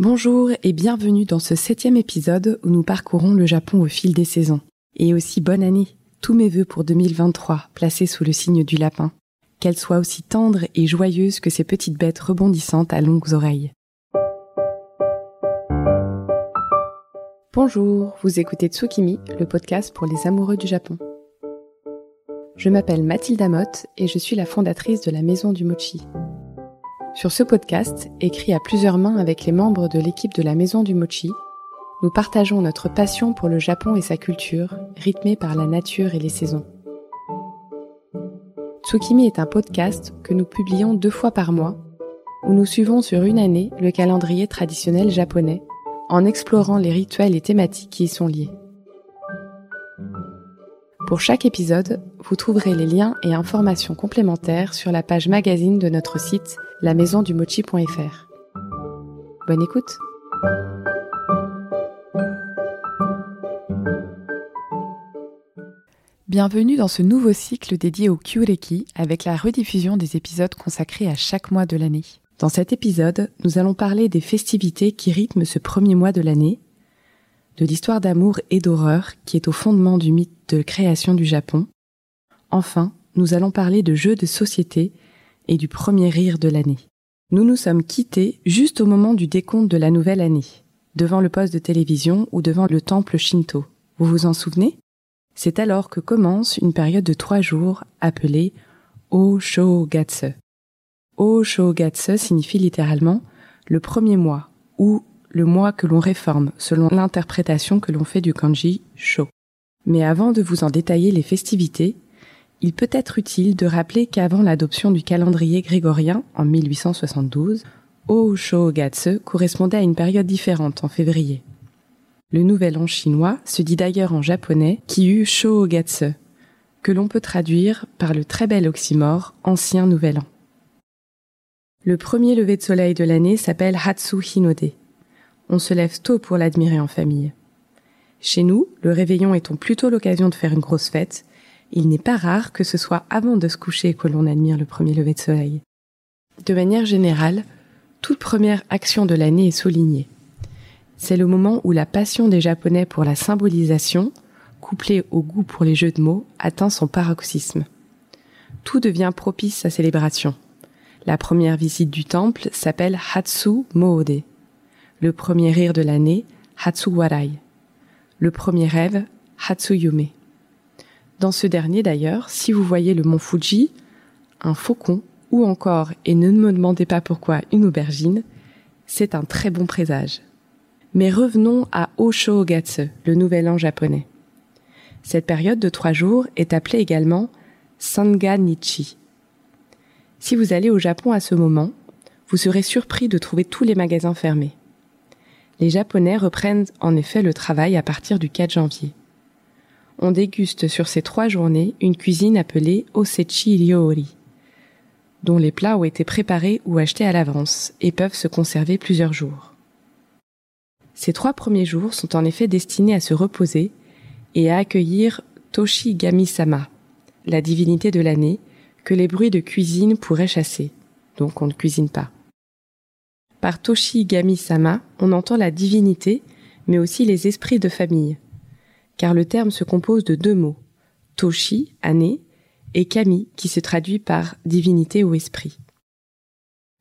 Bonjour et bienvenue dans ce septième épisode où nous parcourons le Japon au fil des saisons. Et aussi bonne année, tous mes voeux pour 2023 placés sous le signe du lapin. Qu'elle soit aussi tendre et joyeuse que ces petites bêtes rebondissantes à longues oreilles. Bonjour, vous écoutez Tsukimi, le podcast pour les amoureux du Japon. Je m'appelle Mathilde Amotte et je suis la fondatrice de la Maison du Mochi. Sur ce podcast, écrit à plusieurs mains avec les membres de l'équipe de la Maison du Mochi, nous partageons notre passion pour le Japon et sa culture, rythmée par la nature et les saisons. Tsukimi est un podcast que nous publions deux fois par mois, où nous suivons sur une année le calendrier traditionnel japonais, en explorant les rituels et thématiques qui y sont liés. Pour chaque épisode, vous trouverez les liens et informations complémentaires sur la page magazine de notre site lamaisondumochi.fr. Bonne écoute Bienvenue dans ce nouveau cycle dédié au Kyureki avec la rediffusion des épisodes consacrés à chaque mois de l'année. Dans cet épisode, nous allons parler des festivités qui rythment ce premier mois de l'année, de l'histoire d'amour et d'horreur qui est au fondement du mythe de création du Japon. Enfin, nous allons parler de jeux de société et du premier rire de l'année. Nous nous sommes quittés juste au moment du décompte de la nouvelle année, devant le poste de télévision ou devant le temple Shinto. Vous vous en souvenez? C'est alors que commence une période de trois jours appelée Oshogatsu. Oshogatsu signifie littéralement le premier mois ou le mois que l'on réforme selon l'interprétation que l'on fait du kanji sho. Mais avant de vous en détailler les festivités, il peut être utile de rappeler qu'avant l'adoption du calendrier grégorien en 1872, O Shogatsu correspondait à une période différente en février. Le nouvel an chinois se dit d'ailleurs en japonais Kiyu Shogatsu, que l'on peut traduire par le très bel oxymore ancien nouvel an. Le premier lever de soleil de l'année s'appelle Hatsu Hinode. On se lève tôt pour l'admirer en famille. Chez nous, le réveillon étant plutôt l'occasion de faire une grosse fête, il n'est pas rare que ce soit avant de se coucher que l'on admire le premier lever de soleil. De manière générale, toute première action de l'année est soulignée. C'est le moment où la passion des Japonais pour la symbolisation, couplée au goût pour les jeux de mots, atteint son paroxysme. Tout devient propice à célébration. La première visite du temple s'appelle Hatsu Moode. Le premier rire de l'année, Hatsu Warai. Le premier rêve, Hatsu Yume. Dans ce dernier d'ailleurs, si vous voyez le mont Fuji, un faucon ou encore, et ne me demandez pas pourquoi, une aubergine, c'est un très bon présage. Mais revenons à Oshogatsu, le nouvel an japonais. Cette période de trois jours est appelée également Sanganichi. Si vous allez au Japon à ce moment, vous serez surpris de trouver tous les magasins fermés. Les Japonais reprennent en effet le travail à partir du 4 janvier on déguste sur ces trois journées une cuisine appelée Osechi Ryori, dont les plats ont été préparés ou achetés à l'avance et peuvent se conserver plusieurs jours. Ces trois premiers jours sont en effet destinés à se reposer et à accueillir Toshigami-sama, la divinité de l'année, que les bruits de cuisine pourraient chasser, donc on ne cuisine pas. Par Toshigami-sama, on entend la divinité, mais aussi les esprits de famille, car le terme se compose de deux mots, Toshi, année, et Kami, qui se traduit par divinité ou esprit.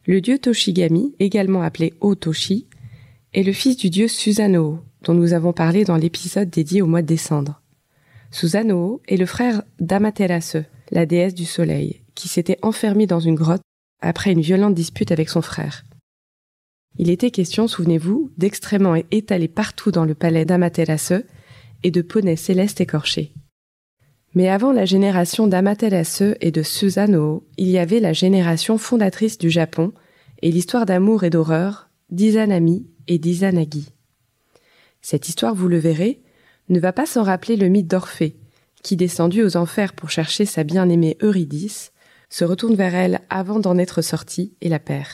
Le dieu Toshigami, également appelé O-Toshi, est le fils du dieu Susanoo, dont nous avons parlé dans l'épisode dédié au mois de décembre. Susanoo est le frère d'Amaterasu, la déesse du soleil, qui s'était enfermé dans une grotte après une violente dispute avec son frère. Il était question, souvenez-vous, d'extrêmement étalé partout dans le palais d'Amaterasu et de poneys célestes écorchés. Mais avant la génération d'Amaterasu et de Susanoo, il y avait la génération fondatrice du Japon et l'histoire d'amour et d'horreur d'Izanami et d'Izanagi. Cette histoire, vous le verrez, ne va pas sans rappeler le mythe d'Orphée, qui, descendu aux enfers pour chercher sa bien-aimée Eurydice, se retourne vers elle avant d'en être sorti et la perd.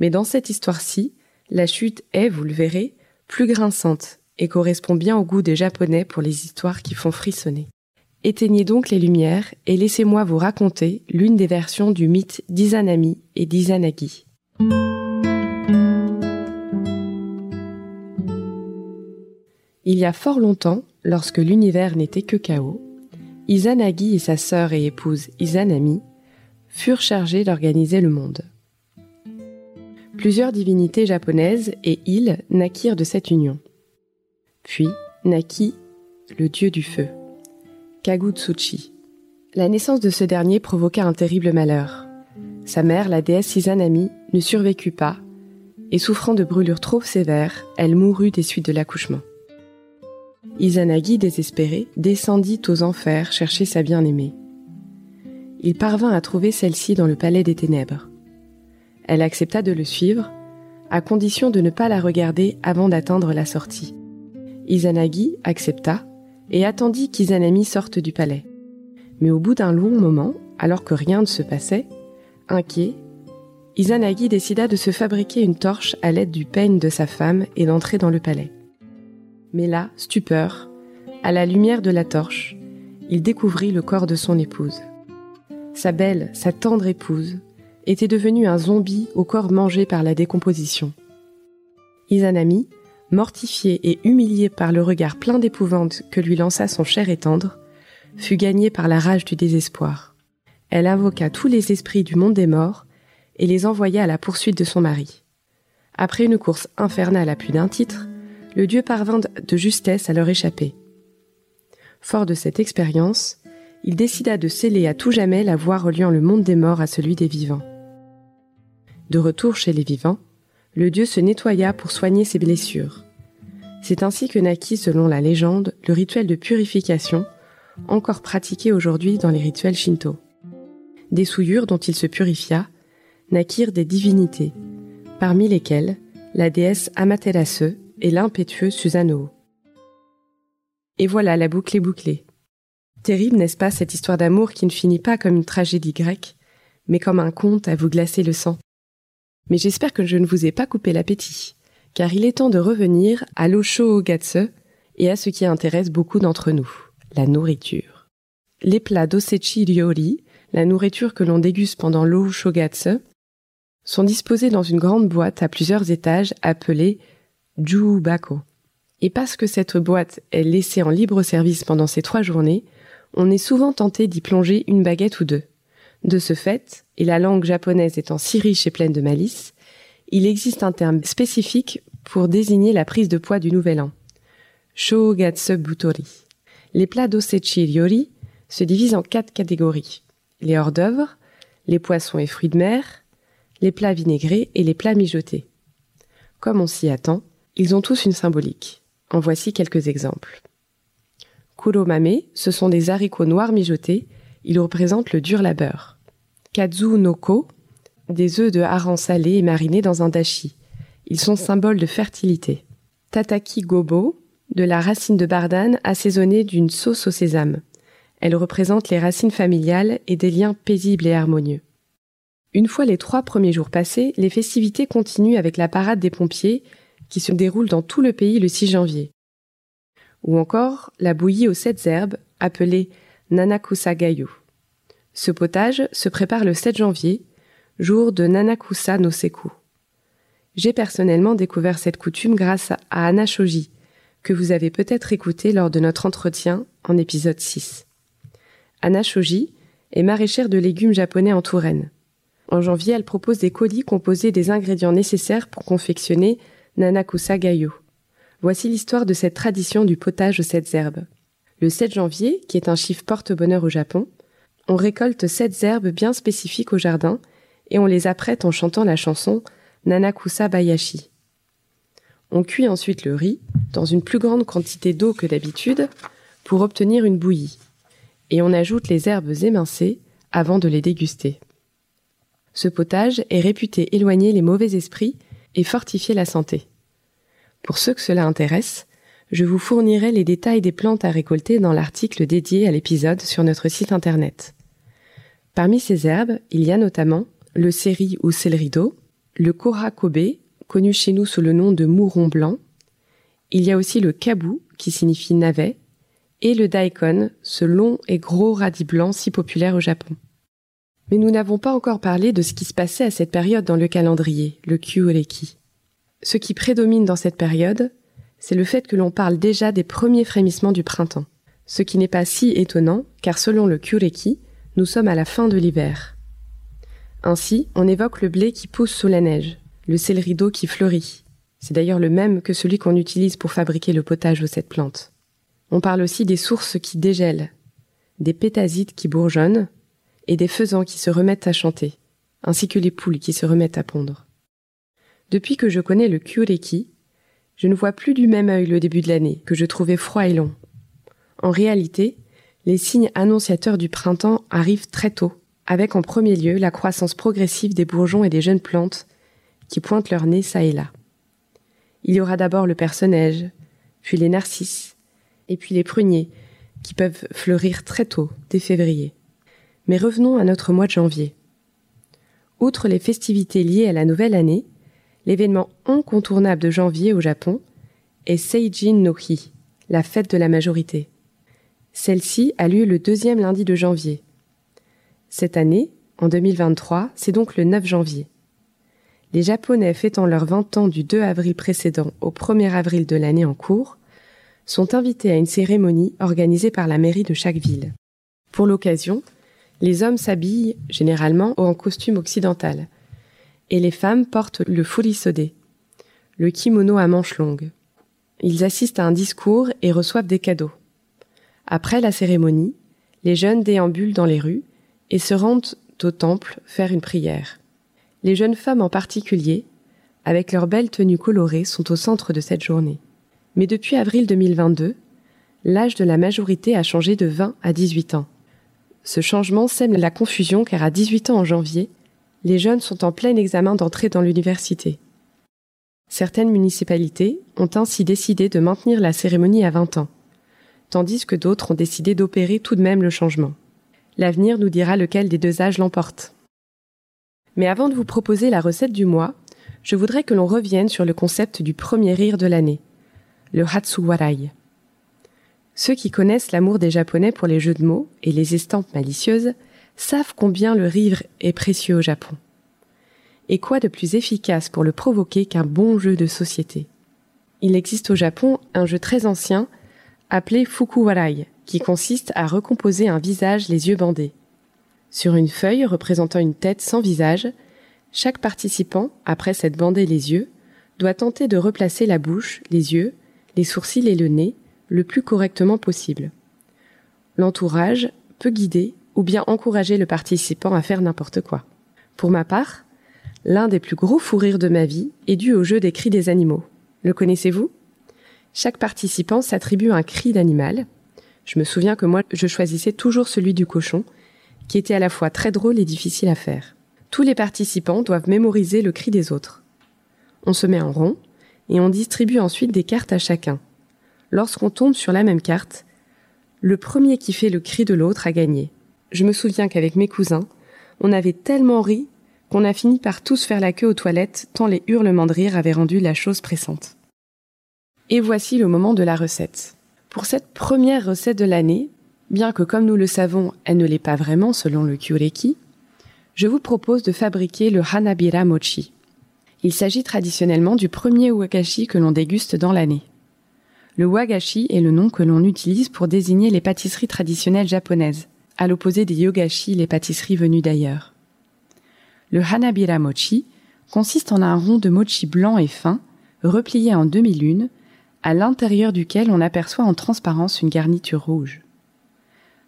Mais dans cette histoire-ci, la chute est, vous le verrez, plus grinçante et correspond bien au goût des Japonais pour les histoires qui font frissonner. Éteignez donc les lumières et laissez-moi vous raconter l'une des versions du mythe d'Izanami et d'Izanagi. Il y a fort longtemps, lorsque l'univers n'était que chaos, Izanagi et sa sœur et épouse Izanami furent chargés d'organiser le monde. Plusieurs divinités japonaises et îles naquirent de cette union. Puis naquit le dieu du feu, Kagutsuchi. La naissance de ce dernier provoqua un terrible malheur. Sa mère, la déesse Izanami, ne survécut pas, et souffrant de brûlures trop sévères, elle mourut des suites de l'accouchement. Izanagi, désespéré, descendit aux enfers chercher sa bien-aimée. Il parvint à trouver celle-ci dans le palais des ténèbres. Elle accepta de le suivre, à condition de ne pas la regarder avant d'atteindre la sortie. Izanagi accepta et attendit qu'Izanami sorte du palais. Mais au bout d'un long moment, alors que rien ne se passait, inquiet, Izanagi décida de se fabriquer une torche à l'aide du peigne de sa femme et d'entrer dans le palais. Mais là, stupeur, à la lumière de la torche, il découvrit le corps de son épouse. Sa belle, sa tendre épouse, était devenue un zombie au corps mangé par la décomposition. Izanami, mortifiée et humiliée par le regard plein d'épouvante que lui lança son cher et tendre, fut gagnée par la rage du désespoir. Elle invoqua tous les esprits du monde des morts et les envoya à la poursuite de son mari. Après une course infernale à plus d'un titre, le dieu parvint de justesse à leur échapper. Fort de cette expérience, il décida de sceller à tout jamais la voie reliant le monde des morts à celui des vivants. De retour chez les vivants, le dieu se nettoya pour soigner ses blessures. C'est ainsi que naquit, selon la légende, le rituel de purification, encore pratiqué aujourd'hui dans les rituels shinto. Des souillures dont il se purifia naquirent des divinités, parmi lesquelles la déesse Amaterasu, et l'impétueux Susanoo. Et voilà, la boucle bouclée. Terrible, n'est-ce pas, cette histoire d'amour qui ne finit pas comme une tragédie grecque, mais comme un conte à vous glacer le sang. Mais j'espère que je ne vous ai pas coupé l'appétit, car il est temps de revenir à l'oshogatsu et à ce qui intéresse beaucoup d'entre nous, la nourriture. Les plats d'osechi ryori, la nourriture que l'on déguste pendant l'oshogatsu, sont disposés dans une grande boîte à plusieurs étages appelée Jubako. Et parce que cette boîte est laissée en libre service pendant ces trois journées, on est souvent tenté d'y plonger une baguette ou deux. De ce fait, et la langue japonaise étant si riche et pleine de malice, il existe un terme spécifique pour désigner la prise de poids du nouvel an. Shogatsu Butori. Les plats d'osechi ryori se divisent en quatre catégories. Les hors d'œuvre, les poissons et fruits de mer, les plats vinaigrés et les plats mijotés. Comme on s'y attend, ils ont tous une symbolique. En voici quelques exemples. Kuromame, ce sont des haricots noirs mijotés. Ils représentent le dur labeur. Kazu des œufs de hareng salés et marinés dans un dashi. Ils sont symboles de fertilité. Tataki gobo, de la racine de bardane assaisonnée d'une sauce au sésame. Elle représente les racines familiales et des liens paisibles et harmonieux. Une fois les trois premiers jours passés, les festivités continuent avec la parade des pompiers qui se déroule dans tout le pays le 6 janvier. Ou encore la bouillie aux sept herbes, appelée Nanakusa Gayu. Ce potage se prépare le 7 janvier, jour de Nanakusa no Seku. J'ai personnellement découvert cette coutume grâce à Anna Shoji, que vous avez peut-être écouté lors de notre entretien en épisode 6. Anna Shoji est maraîchère de légumes japonais en Touraine. En janvier, elle propose des colis composés des ingrédients nécessaires pour confectionner Nanakusa Gayo. Voici l'histoire de cette tradition du potage aux sept herbes. Le 7 janvier, qui est un chiffre porte-bonheur au Japon, on récolte sept herbes bien spécifiques au jardin et on les apprête en chantant la chanson Nanakusa Bayashi. On cuit ensuite le riz dans une plus grande quantité d'eau que d'habitude pour obtenir une bouillie et on ajoute les herbes émincées avant de les déguster. Ce potage est réputé éloigner les mauvais esprits et fortifier la santé. Pour ceux que cela intéresse, je vous fournirai les détails des plantes à récolter dans l'article dédié à l'épisode sur notre site internet. Parmi ces herbes, il y a notamment le céri ou céleri d'eau, le kobe, connu chez nous sous le nom de mouron blanc, il y a aussi le kabou, qui signifie navet, et le daikon, ce long et gros radis blanc si populaire au Japon. Mais nous n'avons pas encore parlé de ce qui se passait à cette période dans le calendrier, le Kyureki. Ce qui prédomine dans cette période, c'est le fait que l'on parle déjà des premiers frémissements du printemps. Ce qui n'est pas si étonnant, car selon le Kureki, nous sommes à la fin de l'hiver. Ainsi, on évoque le blé qui pousse sous la neige, le céleri d'eau qui fleurit. C'est d'ailleurs le même que celui qu'on utilise pour fabriquer le potage de cette plante. On parle aussi des sources qui dégèlent, des pétasites qui bourgeonnent, et des faisans qui se remettent à chanter, ainsi que les poules qui se remettent à pondre. Depuis que je connais le Kureki, je ne vois plus du même œil le début de l'année, que je trouvais froid et long. En réalité, les signes annonciateurs du printemps arrivent très tôt, avec en premier lieu la croissance progressive des bourgeons et des jeunes plantes qui pointent leur nez çà et là. Il y aura d'abord le perce-neige, puis les narcisses, et puis les pruniers, qui peuvent fleurir très tôt, dès février. Mais revenons à notre mois de janvier. Outre les festivités liées à la nouvelle année, L'événement incontournable de janvier au Japon est Seijin no Hi, la fête de la majorité. Celle-ci a lieu le deuxième lundi de janvier. Cette année, en 2023, c'est donc le 9 janvier. Les Japonais fêtant leurs 20 ans du 2 avril précédent au 1er avril de l'année en cours sont invités à une cérémonie organisée par la mairie de chaque ville. Pour l'occasion, les hommes s'habillent généralement en costume occidental, et les femmes portent le furisode, le kimono à manches longues. Ils assistent à un discours et reçoivent des cadeaux. Après la cérémonie, les jeunes déambulent dans les rues et se rendent au temple faire une prière. Les jeunes femmes en particulier, avec leurs belles tenues colorées, sont au centre de cette journée. Mais depuis avril 2022, l'âge de la majorité a changé de 20 à 18 ans. Ce changement sème la confusion car à 18 ans en janvier, les jeunes sont en plein examen d'entrée dans l'université. Certaines municipalités ont ainsi décidé de maintenir la cérémonie à 20 ans, tandis que d'autres ont décidé d'opérer tout de même le changement. L'avenir nous dira lequel des deux âges l'emporte. Mais avant de vous proposer la recette du mois, je voudrais que l'on revienne sur le concept du premier rire de l'année, le Hatsuwarai. Ceux qui connaissent l'amour des Japonais pour les jeux de mots et les estampes malicieuses savent combien le rire est précieux au Japon. Et quoi de plus efficace pour le provoquer qu'un bon jeu de société? Il existe au Japon un jeu très ancien appelé Fukuwarai, qui consiste à recomposer un visage les yeux bandés. Sur une feuille représentant une tête sans visage, chaque participant, après s'être bandé les yeux, doit tenter de replacer la bouche, les yeux, les sourcils et le nez le plus correctement possible. L'entourage peut guider ou bien encourager le participant à faire n'importe quoi. Pour ma part, l'un des plus gros fous rires de ma vie est dû au jeu des cris des animaux. Le connaissez-vous? Chaque participant s'attribue un cri d'animal. Je me souviens que moi, je choisissais toujours celui du cochon, qui était à la fois très drôle et difficile à faire. Tous les participants doivent mémoriser le cri des autres. On se met en rond et on distribue ensuite des cartes à chacun. Lorsqu'on tombe sur la même carte, le premier qui fait le cri de l'autre a gagné je me souviens qu'avec mes cousins, on avait tellement ri qu'on a fini par tous faire la queue aux toilettes tant les hurlements de rire avaient rendu la chose pressante. Et voici le moment de la recette. Pour cette première recette de l'année, bien que comme nous le savons, elle ne l'est pas vraiment selon le Kyureki, je vous propose de fabriquer le Hanabira Mochi. Il s'agit traditionnellement du premier wagashi que l'on déguste dans l'année. Le wagashi est le nom que l'on utilise pour désigner les pâtisseries traditionnelles japonaises, à l'opposé des yogashi, les pâtisseries venues d'ailleurs. Le hanabira mochi consiste en un rond de mochi blanc et fin, replié en demi-lune, à l'intérieur duquel on aperçoit en transparence une garniture rouge.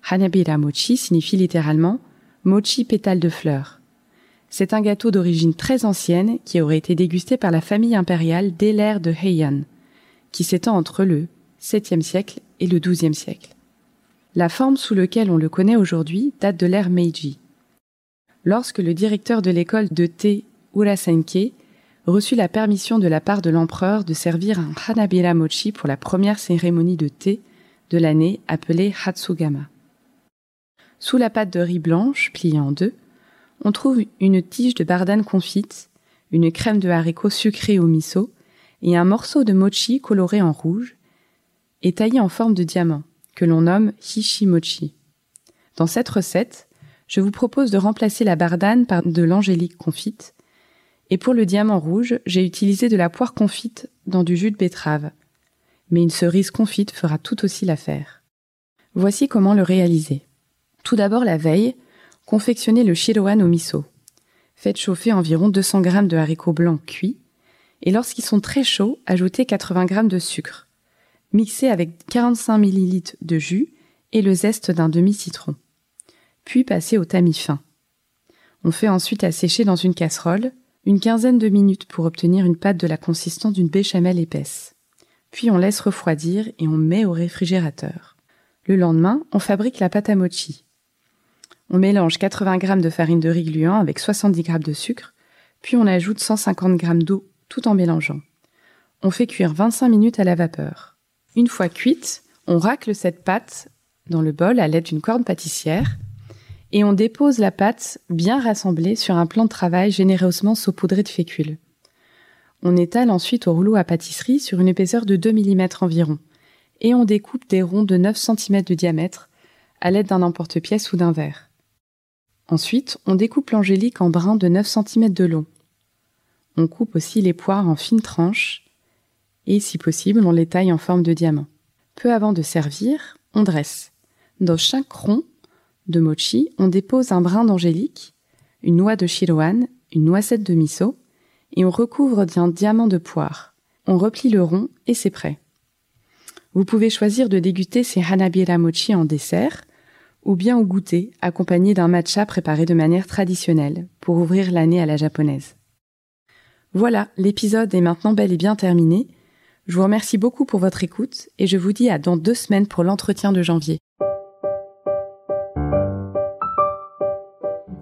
Hanabira mochi signifie littéralement mochi pétale de fleurs. C'est un gâteau d'origine très ancienne qui aurait été dégusté par la famille impériale dès l'ère de Heian, qui s'étend entre le 7e siècle et le 12e siècle. La forme sous laquelle on le connaît aujourd'hui date de l'ère Meiji. Lorsque le directeur de l'école de thé Urasenke reçut la permission de la part de l'empereur de servir un Hanabira Mochi pour la première cérémonie de thé de l'année appelée Hatsugama. Sous la pâte de riz blanche, pliée en deux, on trouve une tige de bardane confite, une crème de haricots sucrée au miso et un morceau de mochi coloré en rouge et taillé en forme de diamant que l'on nomme Hishimochi. Dans cette recette, je vous propose de remplacer la bardane par de l'angélique confite. Et pour le diamant rouge, j'ai utilisé de la poire confite dans du jus de betterave. mais une cerise confite fera tout aussi l'affaire. Voici comment le réaliser. Tout d'abord la veille, confectionnez le shiroan au miso. Faites chauffer environ 200 g de haricots blancs cuits, et lorsqu'ils sont très chauds, ajoutez 80 g de sucre. Mixez avec 45 ml de jus et le zeste d'un demi-citron. Puis passez au tamis fin. On fait ensuite assécher dans une casserole une quinzaine de minutes pour obtenir une pâte de la consistance d'une béchamel épaisse. Puis on laisse refroidir et on met au réfrigérateur. Le lendemain, on fabrique la pâte à mochi. On mélange 80 g de farine de riz gluant avec 70 g de sucre, puis on ajoute 150 g d'eau tout en mélangeant. On fait cuire 25 minutes à la vapeur. Une fois cuite, on racle cette pâte dans le bol à l'aide d'une corde pâtissière et on dépose la pâte bien rassemblée sur un plan de travail généreusement saupoudré de fécule. On étale ensuite au rouleau à pâtisserie sur une épaisseur de 2 mm environ et on découpe des ronds de 9 cm de diamètre à l'aide d'un emporte-pièce ou d'un verre. Ensuite, on découpe l'angélique en brins de 9 cm de long. On coupe aussi les poires en fines tranches et, si possible, on les taille en forme de diamant. Peu avant de servir, on dresse. Dans chaque rond de mochi, on dépose un brin d'angélique, une noix de shiroan, une noisette de miso, et on recouvre d'un diamant de poire. On replie le rond et c'est prêt. Vous pouvez choisir de déguster ces hanabira mochi en dessert, ou bien au goûter, accompagné d'un matcha préparé de manière traditionnelle, pour ouvrir l'année à la japonaise. Voilà, l'épisode est maintenant bel et bien terminé. Je vous remercie beaucoup pour votre écoute et je vous dis à dans deux semaines pour l'entretien de janvier.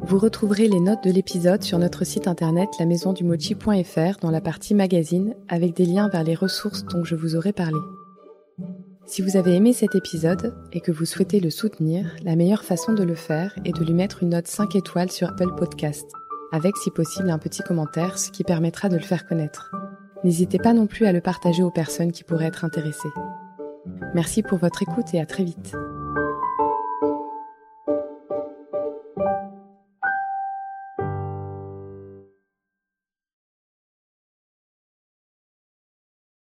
Vous retrouverez les notes de l'épisode sur notre site internet lamaisondumochi.fr dans la partie magazine avec des liens vers les ressources dont je vous aurai parlé. Si vous avez aimé cet épisode et que vous souhaitez le soutenir, la meilleure façon de le faire est de lui mettre une note 5 étoiles sur Apple Podcast, avec si possible un petit commentaire, ce qui permettra de le faire connaître. N'hésitez pas non plus à le partager aux personnes qui pourraient être intéressées. Merci pour votre écoute et à très vite.